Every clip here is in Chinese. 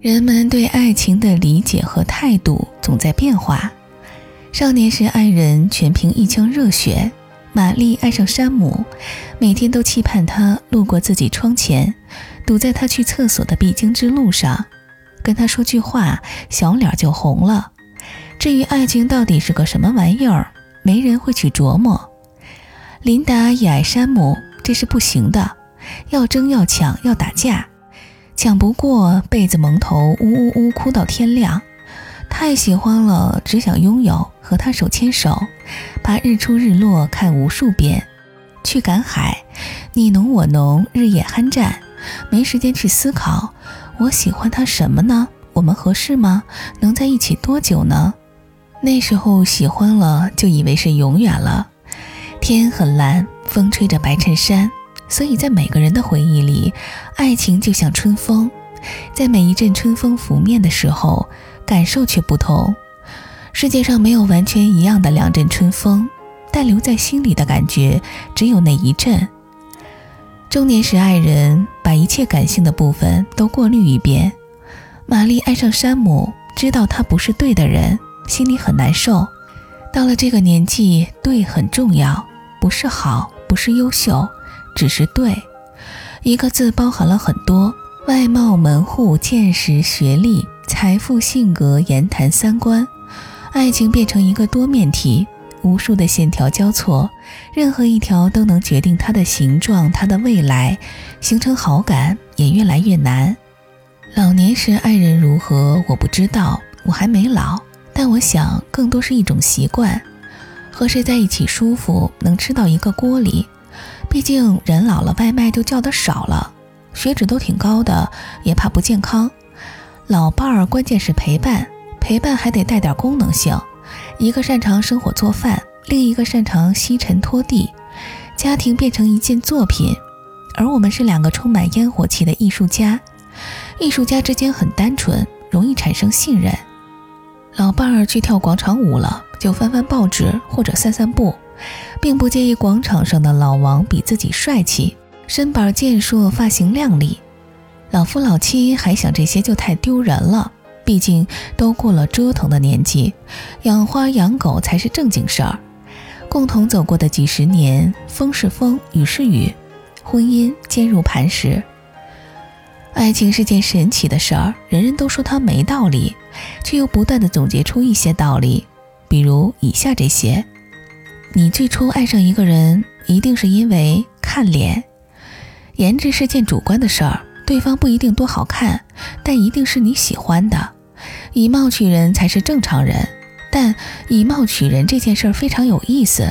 人们对爱情的理解和态度总在变化。少年时爱人全凭一腔热血，玛丽爱上山姆，每天都期盼他路过自己窗前，堵在他去厕所的必经之路上，跟他说句话，小脸就红了。至于爱情到底是个什么玩意儿，没人会去琢磨。琳达也爱山姆，这是不行的，要争要抢要打架。抢不过，被子蒙头，呜呜呜哭到天亮。太喜欢了，只想拥有，和他手牵手，把日出日落看无数遍。去赶海，你侬我侬，日夜酣战，没时间去思考，我喜欢他什么呢？我们合适吗？能在一起多久呢？那时候喜欢了，就以为是永远了。天很蓝，风吹着白衬衫。所以在每个人的回忆里，爱情就像春风，在每一阵春风拂面的时候，感受却不同。世界上没有完全一样的两阵春风，但留在心里的感觉只有那一阵。中年时，爱人把一切感性的部分都过滤一遍。玛丽爱上山姆，知道他不是对的人，心里很难受。到了这个年纪，对很重要，不是好，不是优秀。只是对，一个字包含了很多：外貌、门户、见识、学历、财富、性格、言谈、三观。爱情变成一个多面体，无数的线条交错，任何一条都能决定它的形状、它的未来。形成好感也越来越难。老年时爱人如何，我不知道，我还没老，但我想更多是一种习惯，和谁在一起舒服，能吃到一个锅里。毕竟人老了，外卖就叫的少了，血脂都挺高的，也怕不健康。老伴儿关键是陪伴，陪伴还得带点功能性。一个擅长生火做饭，另一个擅长吸尘拖地，家庭变成一件作品，而我们是两个充满烟火气的艺术家。艺术家之间很单纯，容易产生信任。老伴儿去跳广场舞了，就翻翻报纸或者散散步。并不介意广场上的老王比自己帅气，身板健硕，发型靓丽。老夫老妻还想这些就太丢人了，毕竟都过了折腾的年纪，养花养狗才是正经事儿。共同走过的几十年，风是风，雨是雨，婚姻坚如磐石。爱情是件神奇的事儿，人人都说它没道理，却又不断的总结出一些道理，比如以下这些。你最初爱上一个人，一定是因为看脸。颜值是件主观的事儿，对方不一定多好看，但一定是你喜欢的。以貌取人才是正常人，但以貌取人这件事儿非常有意思。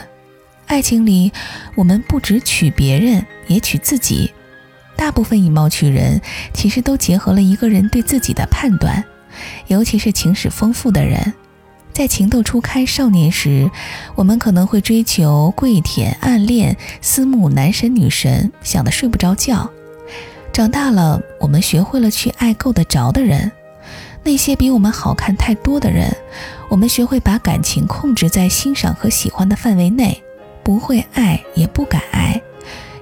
爱情里，我们不只取别人，也取自己。大部分以貌取人，其实都结合了一个人对自己的判断，尤其是情史丰富的人。在情窦初开少年时，我们可能会追求跪舔、暗恋、思慕男神女神，想得睡不着觉。长大了，我们学会了去爱够得着的人，那些比我们好看太多的人，我们学会把感情控制在欣赏和喜欢的范围内，不会爱也不敢爱，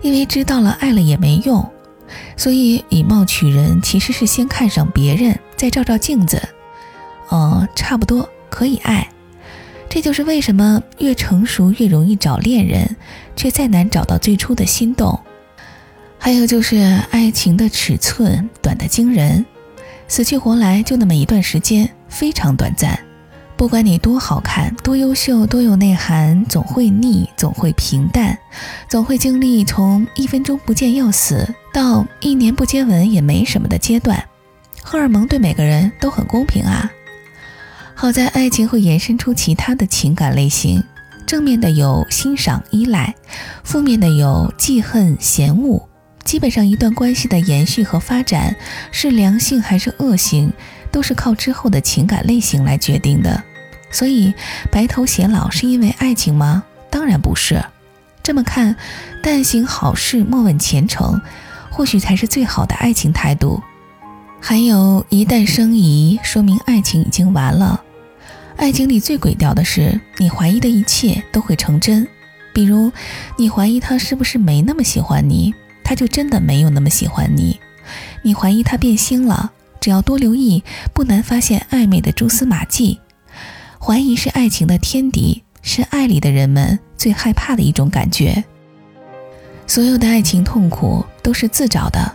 因为知道了爱了也没用。所以以貌取人其实是先看上别人，再照照镜子。哦，差不多。可以爱，这就是为什么越成熟越容易找恋人，却再难找到最初的心动。还有就是爱情的尺寸短得惊人，死去活来就那么一段时间，非常短暂。不管你多好看、多优秀、多有内涵，总会腻，总会平淡，总会经历从一分钟不见要死到一年不接吻也没什么的阶段。荷尔蒙对每个人都很公平啊。好在爱情会延伸出其他的情感类型，正面的有欣赏、依赖，负面的有记恨、嫌恶。基本上一段关系的延续和发展是良性还是恶性，都是靠之后的情感类型来决定的。所以白头偕老是因为爱情吗？当然不是。这么看，但行好事，莫问前程，或许才是最好的爱情态度。还有一旦生疑，说明爱情已经完了。爱情里最鬼调的是，你怀疑的一切都会成真。比如，你怀疑他是不是没那么喜欢你，他就真的没有那么喜欢你；你怀疑他变心了，只要多留意，不难发现暧昧的蛛丝马迹。怀疑是爱情的天敌，是爱里的人们最害怕的一种感觉。所有的爱情痛苦都是自找的，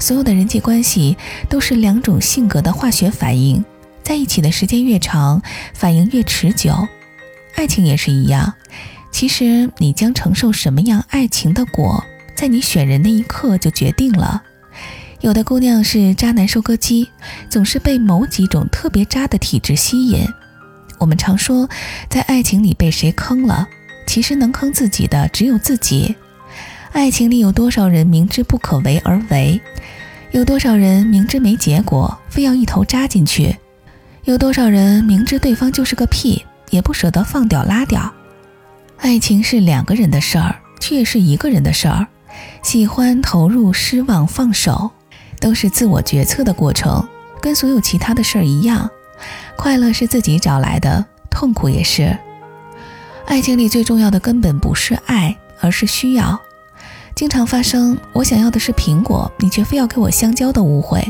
所有的人际关系都是两种性格的化学反应，在一起的时间越长，反应越持久。爱情也是一样，其实你将承受什么样爱情的果，在你选人那一刻就决定了。有的姑娘是渣男收割机，总是被某几种特别渣的体质吸引。我们常说，在爱情里被谁坑了，其实能坑自己的只有自己。爱情里有多少人明知不可为而为？有多少人明知没结果，非要一头扎进去？有多少人明知对方就是个屁，也不舍得放掉拉掉？爱情是两个人的事儿，却也是一个人的事儿。喜欢、投入、失望、放手，都是自我决策的过程，跟所有其他的事儿一样。快乐是自己找来的，痛苦也是。爱情里最重要的根本不是爱，而是需要。经常发生我想要的是苹果，你却非要给我香蕉的误会。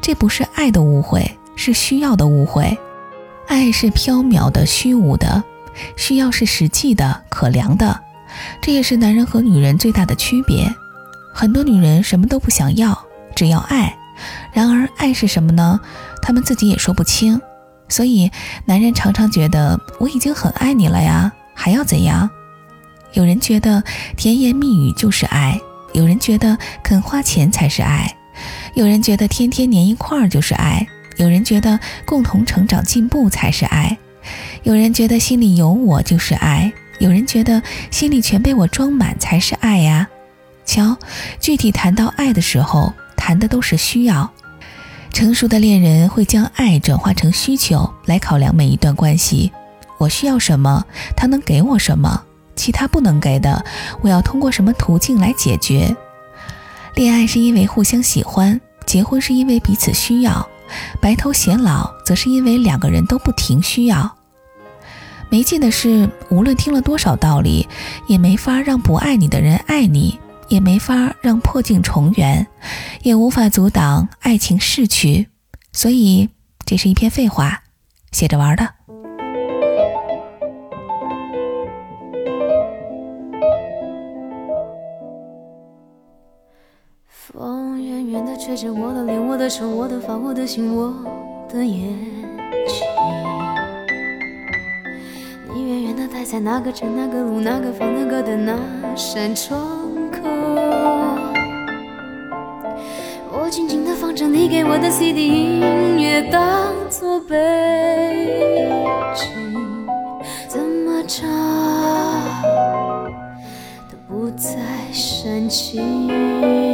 这不是爱的误会，是需要的误会。爱是缥缈的、虚无的，需要是实际的、可量的。这也是男人和女人最大的区别。很多女人什么都不想要，只要爱。然而，爱是什么呢？他们自己也说不清。所以，男人常常觉得我已经很爱你了呀，还要怎样？有人觉得甜言蜜语就是爱，有人觉得肯花钱才是爱，有人觉得天天黏一块儿就是爱，有人觉得共同成长进步才是爱，有人觉得心里有我就是爱，有人觉得心里全被我装满才是爱呀。瞧，具体谈到爱的时候，谈的都是需要。成熟的恋人会将爱转化成需求来考量每一段关系。我需要什么，他能给我什么，其他不能给的，我要通过什么途径来解决？恋爱是因为互相喜欢，结婚是因为彼此需要，白头偕老则是因为两个人都不停需要。没劲的是，无论听了多少道理，也没法让不爱你的人爱你。也没法让破镜重圆，也无法阻挡爱情逝去，所以这是一篇废话，写着玩的。远远的吹着我的脸，我的手，我的发，我的心，我的眼睛。你远远的待在那个城、那个路、那个房、那个的那扇窗口。我静静的放着你给我的 CD 音乐，当作背景，怎么唱都不再煽情。